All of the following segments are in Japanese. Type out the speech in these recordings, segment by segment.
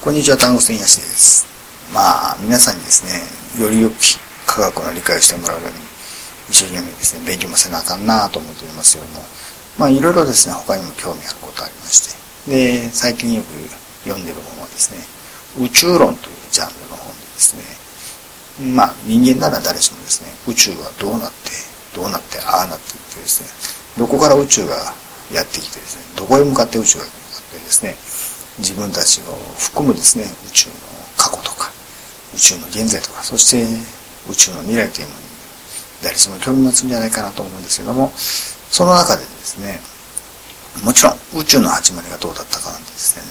こんにちは、単語戦やしです。まあ、皆さんにですね、よりよく科学の理解をしてもらうように、一生懸命ですね、勉強もせなあかんなあと思っておりますけども、まあ、いろいろですね、他にも興味あることありまして、で、最近よく読んでる本はですね、宇宙論というジャンルの本でですね、まあ、人間なら誰しもですね、宇宙はどうなって、どうなって、ああなっていってですね、どこから宇宙がやってきてですね、どこへ向かって宇宙が向かってですね、自分たちを含むですね、宇宙の過去とか、宇宙の現在とか、そして宇宙の未来というものに誰しも興味持つんじゃないかなと思うんですけども、その中でですね、もちろん宇宙の始まりがどうだったかなんてですね、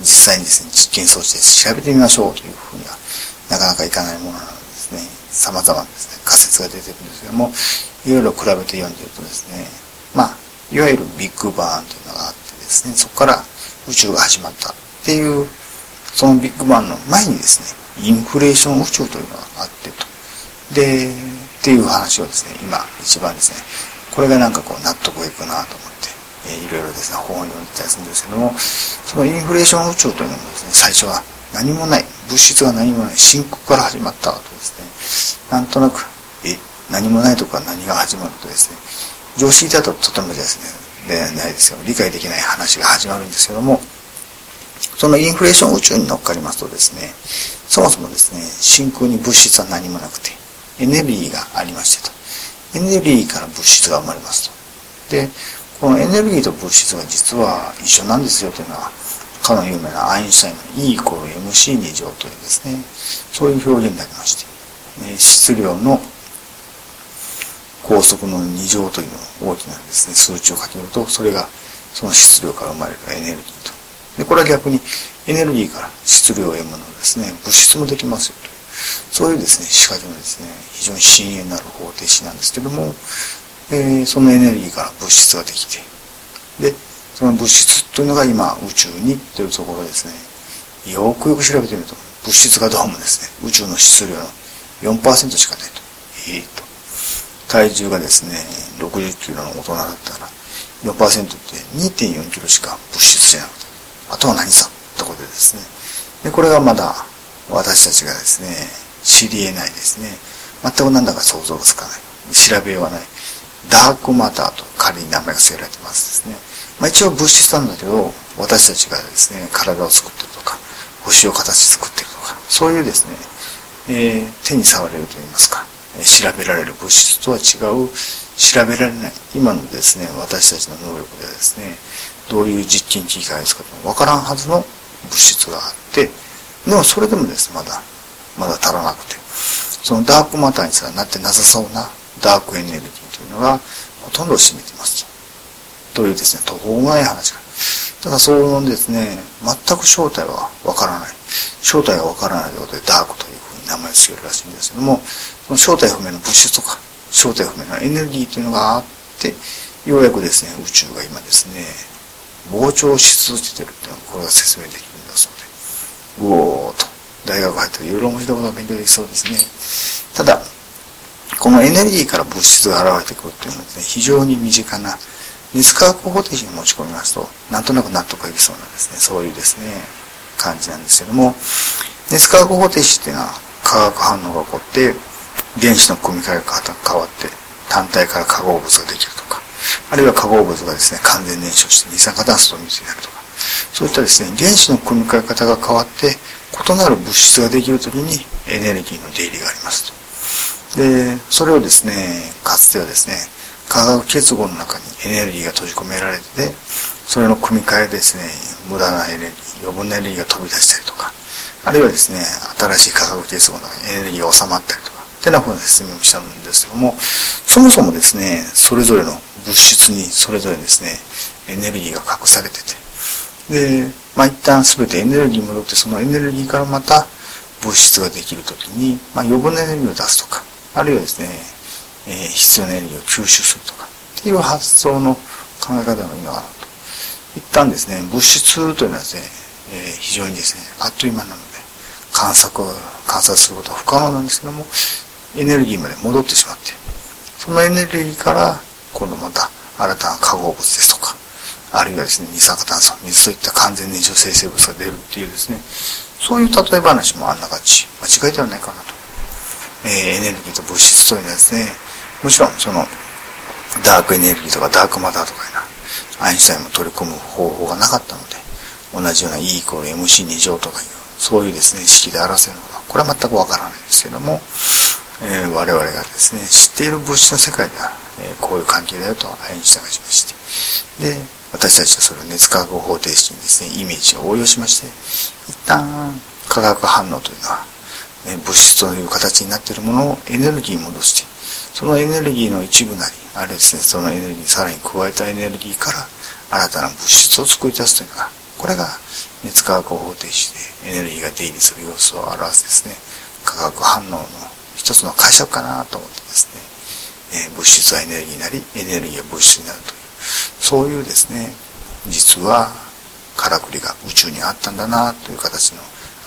実際にですね、実験装置で調べてみましょうというふうにはなかなかいかないものなのでですね、様々なですね、仮説が出てくるんですけども、いろいろ比べて読んでいるとですね、まあ、いわゆるビッグバーンというのがあってですね、そこから宇宙が始まったっていう、そのビッグバンの前にですね、インフレーション宇宙というのがあってと。で、っていう話をですね、今一番ですね、これがなんかこう納得いくなと思って、えー、いろいろですね、本を読んでたりするんですけども、そのインフレーション宇宙というのもですね、最初は何もない、物質が何もない、深刻から始まったとですね、なんとなく、え、何もないとか何が始まるとですね、常識だととてもですね、でないですよ。理解できない話が始まるんですけどもそのインフレーション宇宙に乗っかりますとですねそもそもですね真空に物質は何もなくてエネルギーがありましてと。エネルギーから物質が生まれますと。でこのエネルギーと物質が実は一緒なんですよというのはかの有名なアインシュタインの E イコール MC2 乗というですね。そういう表現になりまして質量の高速の2乗というの大きなですね、数値をかけると、それがその質量から生まれるエネルギーと。で、これは逆にエネルギーから質量を得るものですね、物質もできますよという、そういうですね、仕掛けのですね、非常に深淵なる方程式なんですけども、えー、そのエネルギーから物質ができて、で、その物質というのが今宇宙にというところですね、よくよく調べてみると、物質がどうもですね、宇宙の質量の4%しかないと。ええー、と。体重がですね、60キロの大人だったら、4%って2.4キロしか物質じゃなくて、あとは何さ？ってことでですね。で、これがまだ私たちがですね、知り得ないですね。全く何だか想像がつかない。調べようがない。ダークマターと仮に名前が付けられてますですね。まあ一応物質なんだけど、私たちがですね、体を作ってるとか、星を形作ってるとか、そういうですね、えー、手に触れると言いますか、調べられる物質とは違う調べられない。今のですね私たちの能力ではですねどういう実験機械を使っても分からんはずの物質があってでもそれでもですねまだまだ足らなくて。そのダークマターにすらなってなさそうなダークエネルギーというのがほとんどを占めてますと。いうですね途方もない話が。ただそのですね全く正体は分からない。正体が分からないということでダークというふう名前を付けるらしいんですけどもその正体不明の物質とか正体不明のエネルギーというのがあってようやくですね宇宙が今ですね膨張し続けてるっていうのはこれが説明できるんだそうでうおーと大学入ったらいろいろ面白いことが勉強できそうですね。ただこのエネルギーから物質が現れてくるっていうのはですね非常に身近な熱化学方程式に持ち込みますとなんとなく納得がいきそうなんですね。そういうですね感じなんですけども熱化学方程式っていうのは化学反応が起こって原子の組み換え方が変わって単体から化合物ができるとかあるいは化合物がですね完全燃焼して二酸化炭素と水になるとかそういったですね原子の組み換え方が変わって異なる物質ができるときにエネルギーの出入りがありますと。でそれをですねかつてはですね化学結合の中にエネルギーが閉じ込められててそれの組み換えですね無駄なエネルギー余分なエネルギーが飛び出したりとかあるいはですね新しい化学結合のエネルギーが収まったりとかってなふうな説明をしたんですけども、そもそもですね、それぞれの物質にそれぞれですね、エネルギーが隠されてて、で、まあ一旦全てエネルギーに戻って、そのエネルギーからまた物質ができるときに、まあ余分なエネルギーを出すとか、あるいはですね、えー、必要なエネルギーを吸収するとか、っていう発想の考え方の意味があると。一旦ですね、物質というのはですね、えー、非常にですね、あっという間なので、観察、観察することは不可能なんですけども、エネルギーまで戻ってしまって、そのエネルギーから今度また新たな化合物ですとか、あるいはですね、二酸化炭素、水といった完全燃焼生成物が出るっていうですね、そういう例え話もあんな感じ。間違いではないかなと。えー、エネルギーと物質というのはですね、もちろんその、ダークエネルギーとかダークマターとかいうな、アインシュタインも取り込む方法がなかったので、同じような E イコール MC2 乗とかいう、そういうですね、式で表せるのか、これは全くわからないんですけども、えー、我々がですね、知っている物質の世界では、えー、こういう関係だよとアインシュタインがしまして、で、私たちはそれを熱化学方程式にですね、イメージを応用しまして、一旦化学反応というのは、ね、物質という形になっているものをエネルギーに戻して、そのエネルギーの一部なり、あるいはですね、そのエネルギーにさらに加えたエネルギーから新たな物質を作り出すというのが、これが熱化学方程式でエネルギーが出入りする様子を表すですね、化学反応の一つの解釈かなと思ってですね、えー、物質はエネルギーになり、エネルギーは物質になるという、そういうですね、実はからくりが宇宙にあったんだなという形の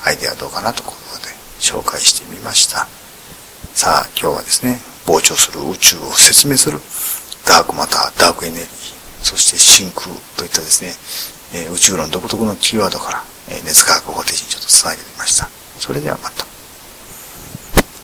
アイデアはどうかなということで紹介してみました。さあ、今日はですね、膨張する宇宙を説明するダークマター、ダークエネルギー、そして真空といったですね、え、宇宙の独特のキーワードから、え、熱化学方程式にちょっと伝えてみました。それではまた。